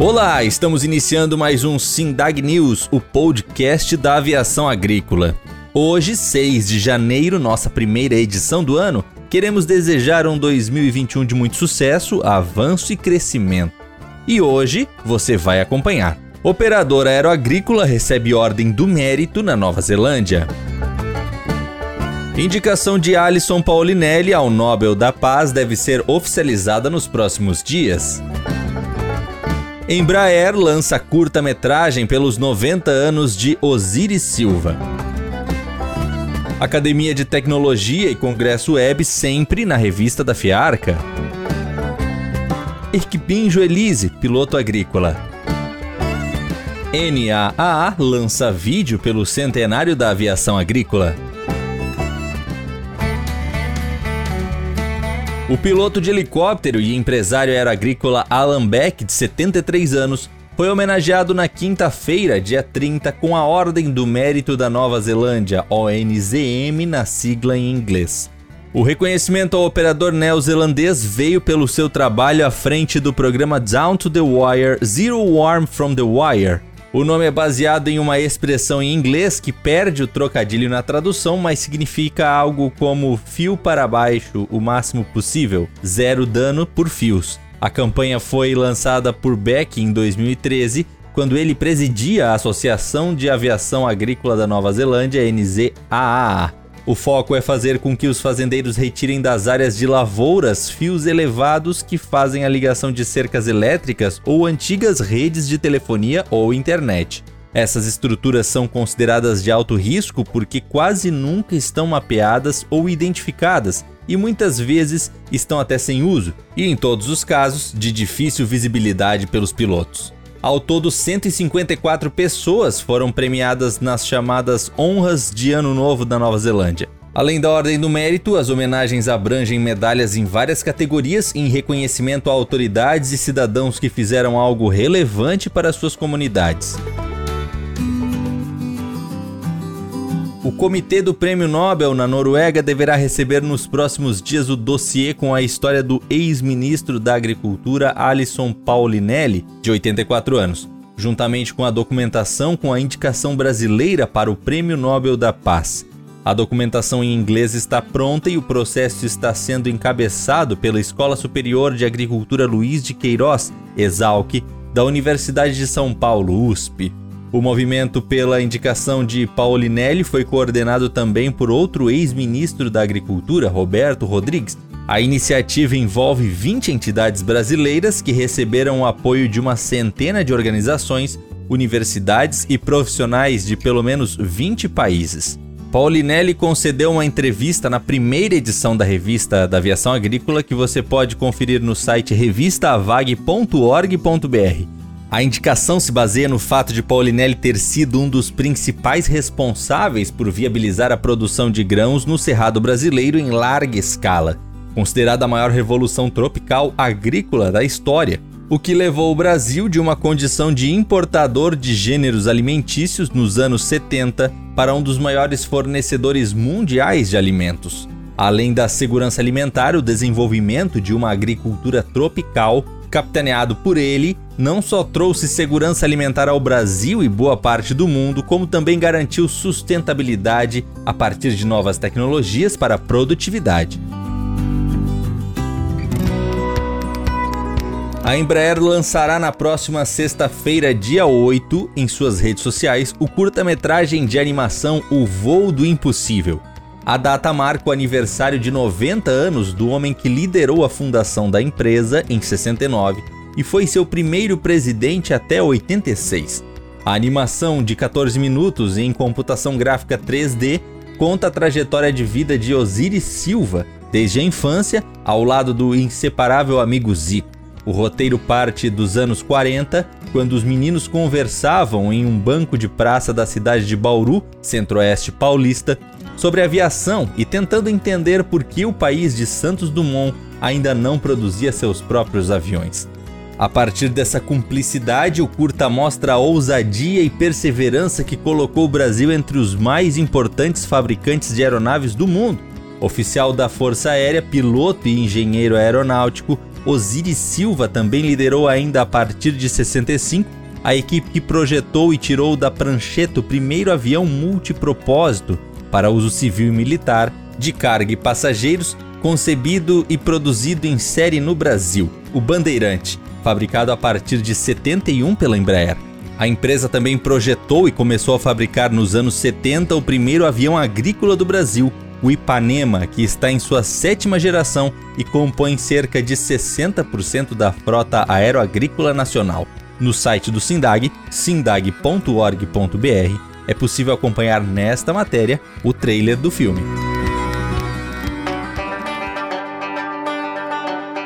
Olá, estamos iniciando mais um Sindag News, o podcast da aviação agrícola. Hoje, 6 de janeiro, nossa primeira edição do ano, queremos desejar um 2021 de muito sucesso, avanço e crescimento. E hoje você vai acompanhar. Operadora aeroagrícola recebe ordem do mérito na Nova Zelândia. Indicação de Alisson Paulinelli ao Nobel da Paz deve ser oficializada nos próximos dias. Embraer lança curta-metragem pelos 90 anos de Osiris Silva. Academia de Tecnologia e Congresso Web sempre na revista da Fiarca. Erquipinjo Elise, piloto agrícola. NAAA lança vídeo pelo centenário da aviação agrícola. O piloto de helicóptero e empresário aeroagrícola Alan Beck, de 73 anos, foi homenageado na quinta-feira, dia 30, com a Ordem do Mérito da Nova Zelândia, ONZM na sigla em inglês. O reconhecimento ao operador neozelandês veio pelo seu trabalho à frente do programa Down to the Wire Zero Warm from the Wire, o nome é baseado em uma expressão em inglês que perde o trocadilho na tradução, mas significa algo como fio para baixo o máximo possível, zero dano por fios. A campanha foi lançada por Beck em 2013, quando ele presidia a Associação de Aviação Agrícola da Nova Zelândia, NZAA. O foco é fazer com que os fazendeiros retirem das áreas de lavouras fios elevados que fazem a ligação de cercas elétricas ou antigas redes de telefonia ou internet. Essas estruturas são consideradas de alto risco porque quase nunca estão mapeadas ou identificadas e muitas vezes estão até sem uso, e em todos os casos, de difícil visibilidade pelos pilotos. Ao todo, 154 pessoas foram premiadas nas chamadas Honras de Ano Novo da Nova Zelândia. Além da Ordem do Mérito, as homenagens abrangem medalhas em várias categorias em reconhecimento a autoridades e cidadãos que fizeram algo relevante para suas comunidades. Comitê do Prêmio Nobel na Noruega deverá receber nos próximos dias o dossiê com a história do ex-ministro da Agricultura Alisson Paulinelli, de 84 anos, juntamente com a documentação com a indicação brasileira para o Prêmio Nobel da Paz. A documentação em inglês está pronta e o processo está sendo encabeçado pela Escola Superior de Agricultura Luiz de Queiroz, Exalc, da Universidade de São Paulo, USP. O movimento pela indicação de Paulinelli foi coordenado também por outro ex-ministro da Agricultura, Roberto Rodrigues. A iniciativa envolve 20 entidades brasileiras que receberam o apoio de uma centena de organizações, universidades e profissionais de pelo menos 20 países. Paulinelli concedeu uma entrevista na primeira edição da revista da Aviação Agrícola que você pode conferir no site revistavag.org.br. A indicação se baseia no fato de Paulinelli ter sido um dos principais responsáveis por viabilizar a produção de grãos no Cerrado brasileiro em larga escala, considerada a maior revolução tropical agrícola da história, o que levou o Brasil de uma condição de importador de gêneros alimentícios nos anos 70 para um dos maiores fornecedores mundiais de alimentos. Além da segurança alimentar, o desenvolvimento de uma agricultura tropical capitaneado por ele, não só trouxe segurança alimentar ao Brasil e boa parte do mundo, como também garantiu sustentabilidade a partir de novas tecnologias para a produtividade. A Embraer lançará na próxima sexta-feira, dia 8, em suas redes sociais, o curta-metragem de animação O Voo do Impossível. A data marca o aniversário de 90 anos do homem que liderou a fundação da empresa em 69 e foi seu primeiro presidente até 86. A animação de 14 minutos em computação gráfica 3D conta a trajetória de vida de Osiris Silva, desde a infância ao lado do inseparável amigo Zico. O roteiro parte dos anos 40, quando os meninos conversavam em um banco de praça da cidade de Bauru, centro-oeste paulista, sobre aviação e tentando entender por que o país de Santos Dumont ainda não produzia seus próprios aviões. A partir dessa cumplicidade, o curta mostra a ousadia e perseverança que colocou o Brasil entre os mais importantes fabricantes de aeronaves do mundo. Oficial da Força Aérea, piloto e engenheiro aeronáutico, Osiris Silva também liderou ainda a partir de 65 a equipe que projetou e tirou da prancheta o primeiro avião multipropósito para uso civil e militar de carga e passageiros, concebido e produzido em série no Brasil, o Bandeirante, fabricado a partir de 71 pela Embraer. A empresa também projetou e começou a fabricar nos anos 70 o primeiro avião agrícola do Brasil, o Ipanema, que está em sua sétima geração e compõe cerca de 60% da frota aeroagrícola nacional. No site do Sindag, sindag.org.br, é possível acompanhar nesta matéria o trailer do filme.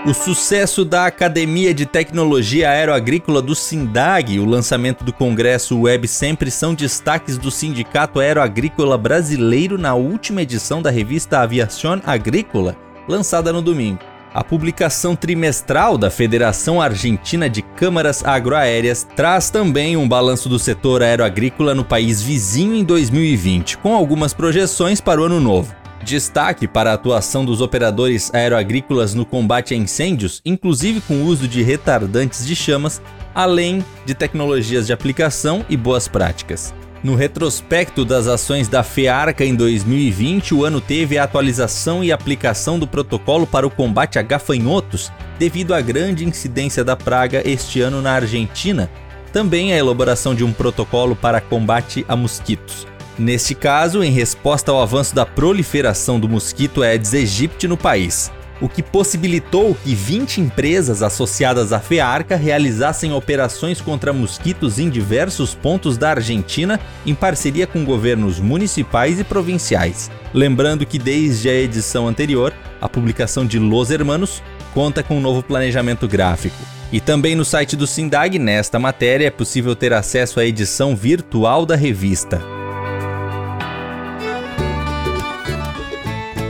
O sucesso da Academia de Tecnologia Aeroagrícola do SINDAG o lançamento do Congresso Web Sempre são destaques do Sindicato Aeroagrícola Brasileiro na última edição da revista Aviação Agrícola, lançada no domingo. A publicação trimestral da Federação Argentina de Câmaras Agroaéreas traz também um balanço do setor aeroagrícola no país vizinho em 2020, com algumas projeções para o ano novo. Destaque para a atuação dos operadores aeroagrícolas no combate a incêndios, inclusive com o uso de retardantes de chamas, além de tecnologias de aplicação e boas práticas. No retrospecto das ações da FEARCA em 2020, o ano teve a atualização e aplicação do protocolo para o combate a gafanhotos, devido à grande incidência da praga este ano na Argentina, também a elaboração de um protocolo para combate a mosquitos. Neste caso, em resposta ao avanço da proliferação do mosquito Aedes aegypti no país, o que possibilitou que 20 empresas associadas à FEARCA realizassem operações contra mosquitos em diversos pontos da Argentina em parceria com governos municipais e provinciais. Lembrando que desde a edição anterior, a publicação de Los Hermanos conta com um novo planejamento gráfico. E também no site do Sindag, nesta matéria, é possível ter acesso à edição virtual da revista.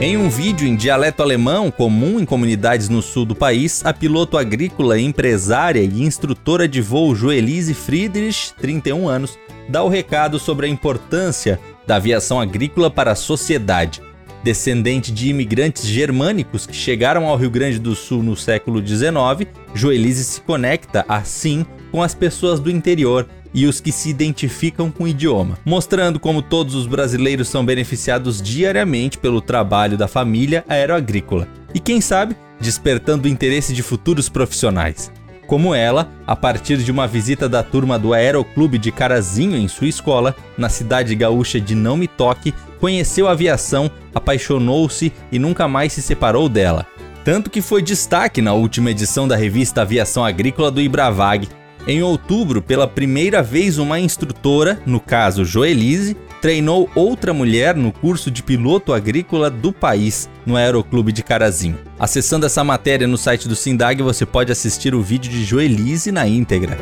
Em um vídeo em dialeto alemão, comum em comunidades no sul do país, a piloto agrícola, empresária e instrutora de voo Joelise Friedrich, 31 anos, dá o recado sobre a importância da aviação agrícola para a sociedade. Descendente de imigrantes germânicos que chegaram ao Rio Grande do Sul no século XIX, Joelise se conecta, assim, com as pessoas do interior e os que se identificam com o idioma, mostrando como todos os brasileiros são beneficiados diariamente pelo trabalho da família aeroagrícola e, quem sabe, despertando o interesse de futuros profissionais. Como ela, a partir de uma visita da turma do Aeroclube de Carazinho em sua escola, na cidade gaúcha de Não Me Toque, conheceu a aviação, apaixonou-se e nunca mais se separou dela. Tanto que foi destaque na última edição da revista Aviação Agrícola do Ibravag, em outubro, pela primeira vez, uma instrutora, no caso Joelise, treinou outra mulher no curso de piloto agrícola do país, no Aeroclube de Carazinho. Acessando essa matéria no site do Sindag, você pode assistir o vídeo de Joelise na íntegra.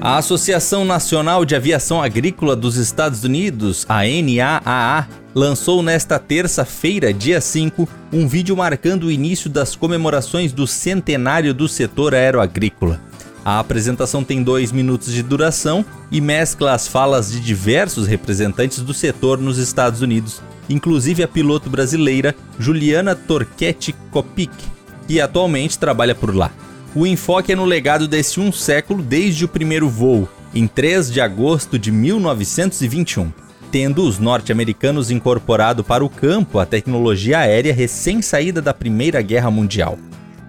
A Associação Nacional de Aviação Agrícola dos Estados Unidos, a NAAA, lançou nesta terça-feira, dia 5, um vídeo marcando o início das comemorações do centenário do setor aeroagrícola. A apresentação tem dois minutos de duração e mescla as falas de diversos representantes do setor nos Estados Unidos, inclusive a piloto brasileira Juliana Torquetti Kopic, que atualmente trabalha por lá. O enfoque é no legado desse um século desde o primeiro voo, em 3 de agosto de 1921 tendo os norte-americanos incorporado para o campo a tecnologia aérea recém-saída da Primeira Guerra Mundial.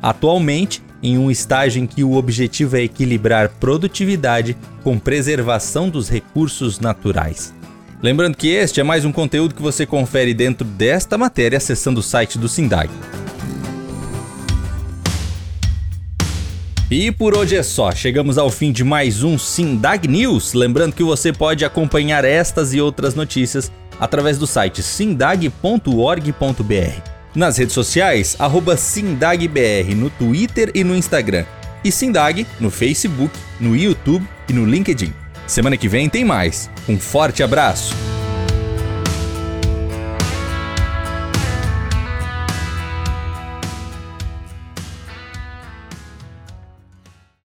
Atualmente, em um estágio em que o objetivo é equilibrar produtividade com preservação dos recursos naturais. Lembrando que este é mais um conteúdo que você confere dentro desta matéria acessando o site do Sindag. E por hoje é só, chegamos ao fim de mais um Sindag News. Lembrando que você pode acompanhar estas e outras notícias através do site sindag.org.br. Nas redes sociais, SindagBR no Twitter e no Instagram. E Sindag no Facebook, no YouTube e no LinkedIn. Semana que vem tem mais. Um forte abraço!